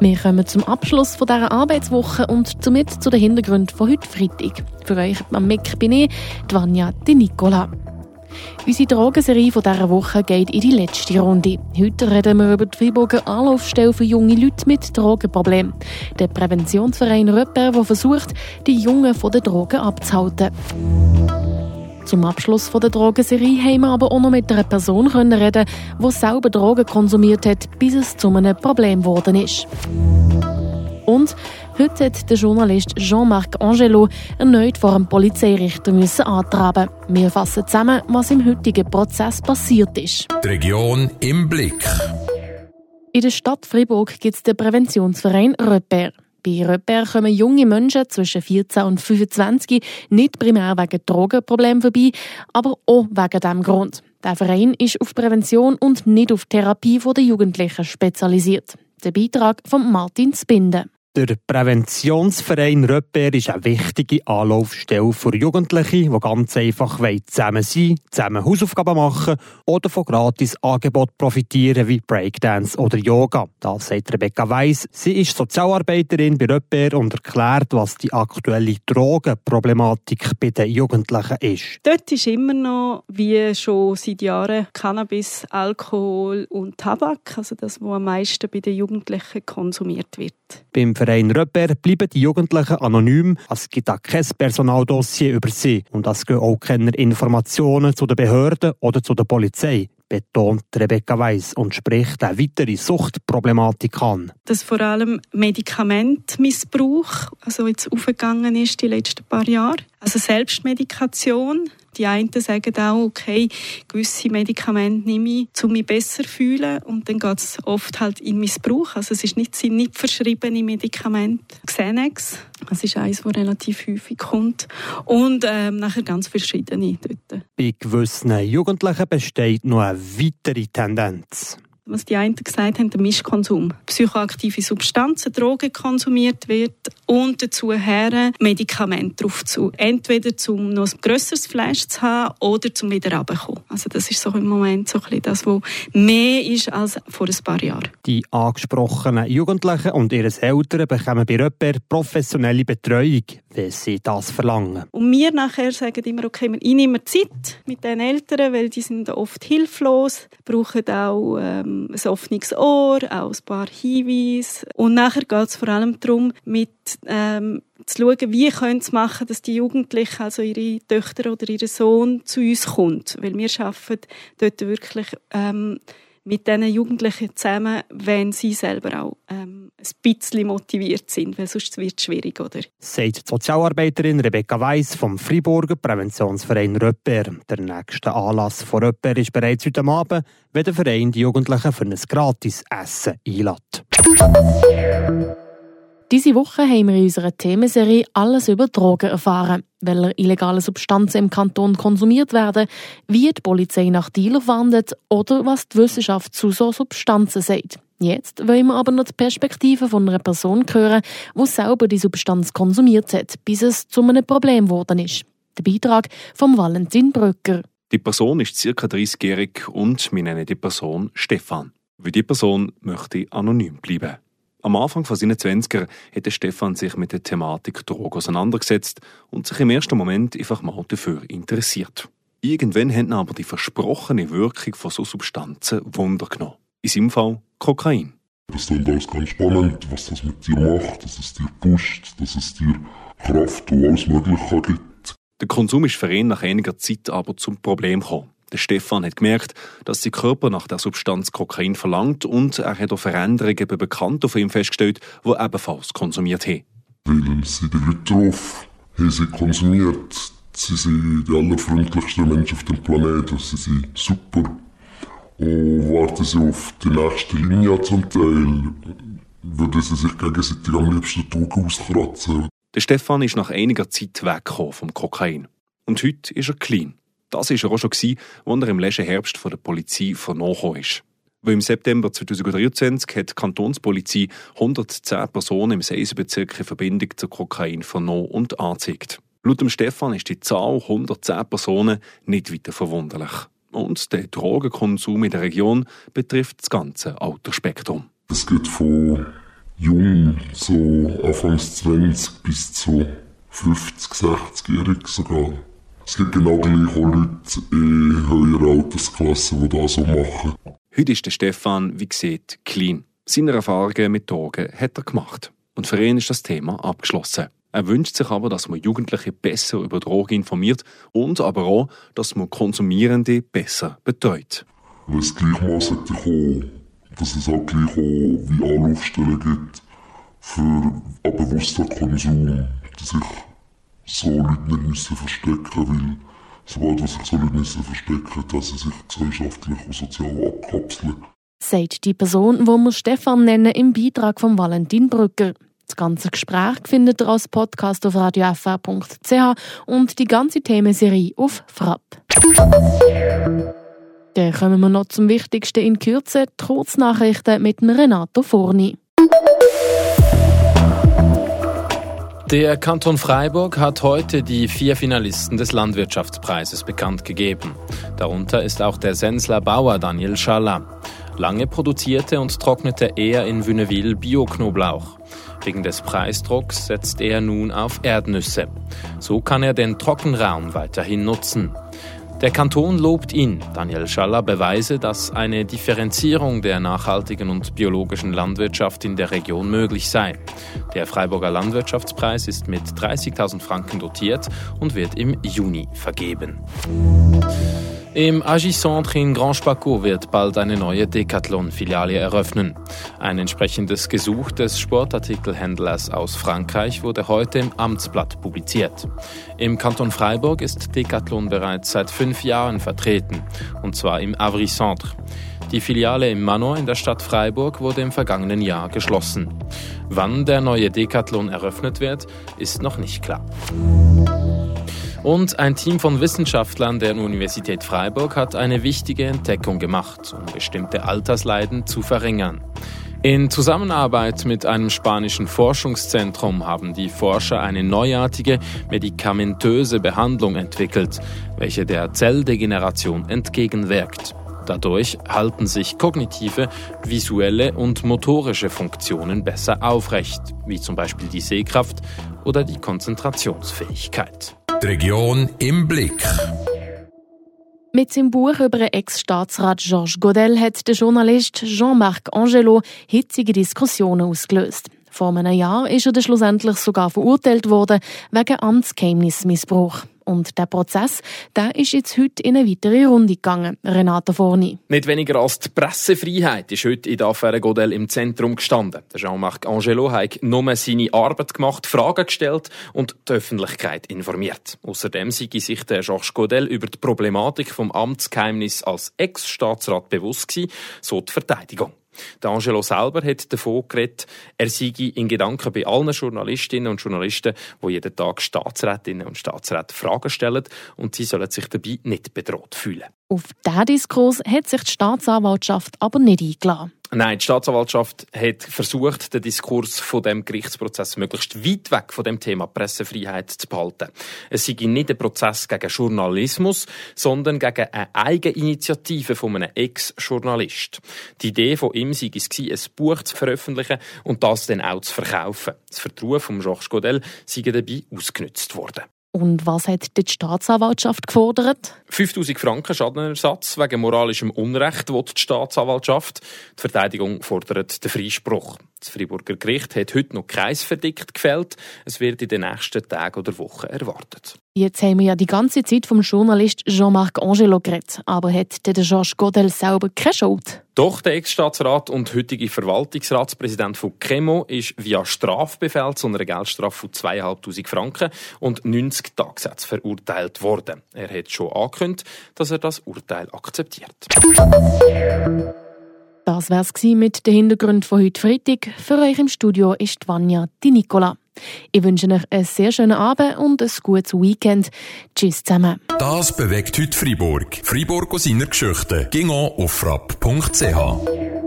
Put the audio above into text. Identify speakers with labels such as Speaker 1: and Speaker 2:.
Speaker 1: Wir kommen zum Abschluss von dieser Arbeitswoche und somit zu den Hintergründen von heute Freitag. Für euch am Mic bin ich, die Vanja, die Nicola. Unsere Drogenserie von dieser Woche geht in die letzte Runde. Heute reden wir über die Freiburger Anlaufstelle für junge Leute mit Drogenproblemen. Der Präventionsverein Röpper, der versucht, die Jungen von den Drogen abzuhalten. Zum Abschluss der Drogenserie haben wir aber auch noch mit einer Person reden die selber Drogen konsumiert hat, bis es zu einem Problem geworden ist. Und heute hat der Journalist Jean-Marc Angelo erneut vor einem Polizeirichter müssen antraben. Wir fassen zusammen, was im heutigen Prozess passiert ist.
Speaker 2: Die Region im Blick.
Speaker 1: In der Stadt Fribourg gibt es den Präventionsverein Repère. Bei Repère kommen junge Menschen zwischen 14 und 25 nicht primär wegen Drogenproblemen vorbei, aber auch wegen diesem Grund. Der Verein ist auf Prävention und nicht auf Therapie der Jugendlichen spezialisiert. Der Beitrag von Martin Spinde.
Speaker 3: Der Präventionsverein Röpper ist eine wichtige Anlaufstelle für Jugendliche, die ganz einfach zusammen sein zusammen Hausaufgaben machen oder von Gratis-Angeboten profitieren wie Breakdance oder Yoga. Das sagt Rebecca Weiss. Sie ist Sozialarbeiterin bei Röpper und erklärt, was die aktuelle Drogenproblematik bei den Jugendlichen ist.
Speaker 4: Dort ist immer noch, wie schon seit Jahren, Cannabis, Alkohol und Tabak, also das, was am meisten bei den Jugendlichen konsumiert wird.
Speaker 3: Beim Verein Röpper bleiben die Jugendlichen anonym. Es gibt auch kein Personaldossier über sie und es gehen auch keine Informationen zu den Behörden oder zu der Polizei betont Rebecca Weiss und spricht eine weitere Suchtproblematik an.
Speaker 4: Dass vor allem Medikamentmissbrauch also jetzt aufgegangen ist die letzten paar Jahre. Also Selbstmedikation, die einen sagen auch, okay, gewisse Medikamente nehme ich, um mich besser zu fühlen. Und dann geht es oft halt in Missbrauch. Also es ist nicht, sind nicht verschriebene Medikamente. Xenex, das ist eines, das relativ häufig kommt. Und ähm, nachher ganz verschiedene dort.
Speaker 3: Bei gewissen Jugendlichen besteht noch eine weitere Tendenz
Speaker 4: was die einen gesagt haben, der Mischkonsum. Psychoaktive Substanzen, Drogen konsumiert wird und dazu her Medikamente drauf zu. Entweder um noch ein grösseres Fleisch zu haben oder zum wieder runterzukommen. Also das ist so im Moment so ein bisschen das, was mehr ist als vor ein paar Jahren.
Speaker 3: Die angesprochenen Jugendlichen und ihre Eltern bekommen bei Röpper professionelle Betreuung, wenn sie das verlangen.
Speaker 4: Und wir nachher sagen immer, okay, ich nehme Zeit mit den Eltern, weil die sind oft hilflos, brauchen auch ähm, ein offenes Ohr, auch ein paar Hinweise. Und nachher geht es vor allem darum, mit ähm, zu schauen, wie können sie machen, dass die Jugendlichen, also ihre Töchter oder ihr Sohn, zu uns kommt. Weil wir arbeiten dort wirklich ähm, mit diesen Jugendlichen zusammen, wenn sie selber auch ähm, ein bisschen motiviert sind, weil sonst wird es schwierig, oder?
Speaker 3: Sagt die Sozialarbeiterin Rebecca Weiss vom Friburger Präventionsverein Röpper. Der nächste Anlass von Röpper ist bereits heute Abend, wenn der Verein die Jugendlichen für ein gratis Essen einlädt.
Speaker 1: Diese Woche haben wir in unserer Themenserie alles über Drogen erfahren, welche illegale Substanzen im Kanton konsumiert werden, wie die Polizei nach Dealer wandelt oder was die Wissenschaft zu so Substanzen sagt. Jetzt wollen wir aber noch die Perspektive von einer Person hören, die selber die Substanz konsumiert hat, bis es zu einem Problem geworden ist. Der Beitrag von Valentin Brücker.
Speaker 5: Die Person ist ca. 30-jährig und wir nennen die Person Stefan. Wie die Person möchte anonym bleiben. Am Anfang von seinen 20er hätte Stefan sich mit der Thematik Drogen auseinandergesetzt und sich im ersten Moment einfach mal dafür interessiert. Irgendwann haben aber die versprochene Wirkung von so Substanzen Wunder genommen. In seinem Fall Kokain.
Speaker 6: Das ist dann alles ganz spannend, was das mit dir macht, dass es dir pusht, dass es dir Kraft und alles Mögliche gibt.
Speaker 5: Der Konsum ist für ihn nach einiger Zeit aber zum Problem gekommen. Der Stefan hat gemerkt, dass sein Körper nach der Substanz Kokain verlangt und er hat auch Veränderungen bei Bekannten von ihm festgestellt, die ebenfalls konsumiert haben.
Speaker 6: Weil sie die Leute drauf haben sie konsumiert. Sie sind die allerfreundlichsten Menschen auf dem Planeten. Sie sind super. Und warten sie auf die nächste Linie zum Teil, würden sie sich gegenseitig am liebsten die Augen auskratzen.
Speaker 5: Der Stefan ist nach einiger Zeit weggekommen vom Kokain. Und heute ist er clean. Das war er auch schon, als er im letzten Herbst von der Polizei vernommen ist. Weil im September 2023 hat die Kantonspolizei 110 Personen im Seisenbezirk in Verbindung zu Kokain vernommen und angezeigt. Laut dem Stefan ist die Zahl 110 Personen nicht weiter verwunderlich. Und der Drogenkonsum in der Region betrifft das ganze Altersspektrum.
Speaker 6: Es geht von jung, so Anfangs 20 bis zu 50, 60-jährig sogar. Es gibt genau gleich auch Leute in höherer Altersklasse, die das so machen.
Speaker 5: Heute ist der Stefan, wie gesagt, clean. Seine Erfahrungen mit Drogen hat er gemacht. Und für ihn ist das Thema abgeschlossen. Er wünscht sich aber, dass man Jugendliche besser über Drogen informiert und aber auch, dass man Konsumierende besser betreut.
Speaker 6: Wenn es gleichmaßen kommen, dass es auch gleich auch wie Anlaufstellen gibt für einen bewussten Konsum, dass sich so Leute nicht müssen verstecken weil sobald sich so Leute müssen verstecken dass sie sich gesellschaftlich und sozial abkapseln.
Speaker 1: Sagt die Person, die wir Stefan nennen, im Beitrag von Valentin Brücker. Das ganze Gespräch findet ihr als Podcast auf radiofr.ch und die ganze Themenserie auf Frapp. Dann kommen wir noch zum Wichtigsten in Kürze, die Kurznachrichten mit Renato Forni.
Speaker 7: Der Kanton Freiburg hat heute die vier Finalisten des Landwirtschaftspreises bekannt gegeben. Darunter ist auch der Sensler Bauer Daniel Schaller. Lange produzierte und trocknete er in Wünnewil Bio-Knoblauch. Wegen des Preisdrucks setzt er nun auf Erdnüsse. So kann er den Trockenraum weiterhin nutzen. Der Kanton lobt ihn. Daniel Schaller beweise, dass eine Differenzierung der nachhaltigen und biologischen Landwirtschaft in der Region möglich sei. Der Freiburger Landwirtschaftspreis ist mit 30.000 Franken dotiert und wird im Juni vergeben. Im Agicentre in Grand Spaco wird bald eine neue Decathlon-Filiale eröffnen. Ein entsprechendes Gesuch des Sportartikelhändlers aus Frankreich wurde heute im Amtsblatt publiziert. Im Kanton Freiburg ist Decathlon bereits seit fünf Jahren vertreten, und zwar im Avry-Centre. Die Filiale im Manon in der Stadt Freiburg wurde im vergangenen Jahr geschlossen. Wann der neue Decathlon eröffnet wird, ist noch nicht klar. Und ein Team von Wissenschaftlern der Universität Freiburg hat eine wichtige Entdeckung gemacht, um bestimmte Altersleiden zu verringern. In Zusammenarbeit mit einem spanischen Forschungszentrum haben die Forscher eine neuartige medikamentöse Behandlung entwickelt, welche der Zelldegeneration entgegenwirkt. Dadurch halten sich kognitive, visuelle und motorische Funktionen besser aufrecht, wie zum Beispiel die Sehkraft oder die Konzentrationsfähigkeit.
Speaker 2: Die Region im Blick.
Speaker 1: Mit seinem Buch über den Ex-Staatsrat Georges Godel hat der Journalist Jean-Marc Angelo hitzige Diskussionen ausgelöst. Vor einem Jahr ist er schlussendlich sogar verurteilt worden wegen Amtsgeheimnismissbrauch. Und der Prozess, der ist jetzt heute in eine weitere Runde gegangen. Renata Forni.
Speaker 7: Nicht weniger als die Pressefreiheit ist heute in der Affäre Godel im Zentrum gestanden. Jean-Marc Angelo hat nur seine Arbeit gemacht, Fragen gestellt und die Öffentlichkeit informiert. Außerdem sei sich der Georges Godel über die Problematik vom Amtsgeheimnis als Ex-Staatsrat bewusst gewesen, so die Verteidigung. Der Angelo selber hat davon geredet, er sei in Gedanken bei allen Journalistinnen und Journalisten, die jeden Tag Staatsrätinnen und Staatsräte Fragen stellen und sie sollen sich dabei nicht bedroht fühlen.
Speaker 1: Auf diesen Diskurs hat sich die Staatsanwaltschaft aber nicht eingeladen.
Speaker 7: Nein, die Staatsanwaltschaft hat versucht, den Diskurs von dem Gerichtsprozess möglichst weit weg von dem Thema Pressefreiheit zu behalten. Es sei nicht ein Prozess gegen Journalismus, sondern gegen eine Eigeninitiative von einem Ex-Journalist. Die Idee von ihm sei es ein Buch zu veröffentlichen und das dann auch zu verkaufen. Das Vertrauen von Georges Godel sei dabei ausgenutzt worden.
Speaker 1: Und was hat die Staatsanwaltschaft gefordert?
Speaker 7: 5000 Franken Schadenersatz wegen moralischem Unrecht will die Staatsanwaltschaft. Die Verteidigung fordert den Freispruch. Das Freiburger Gericht hat heute noch Kreisverdikt gefällt. Es wird in den nächsten Tagen oder Wochen erwartet.
Speaker 1: Jetzt haben wir ja die ganze Zeit vom Journalist Jean-Marc Angelo geredet. Aber hat der Georges Godel selber keine Schuld?
Speaker 7: Doch, der Ex-Staatsrat und heutige Verwaltungsratspräsident von Chemo ist via Strafbefehl zu einer Geldstrafe von 2'500 Franken und 90 Tagessätze verurteilt worden. Er hat schon angekündigt, dass er das Urteil akzeptiert.
Speaker 1: Das wär's mit den Hintergründen von heute Freitag. Für euch im Studio ist Vanja die Nicola. Ich wünsche euch einen sehr schönen Abend und ein gutes Weekend. Tschüss zusammen.
Speaker 2: Das bewegt heute Freiburg. Freiburg aus seiner Geschichte. Ging auf frapp.ch.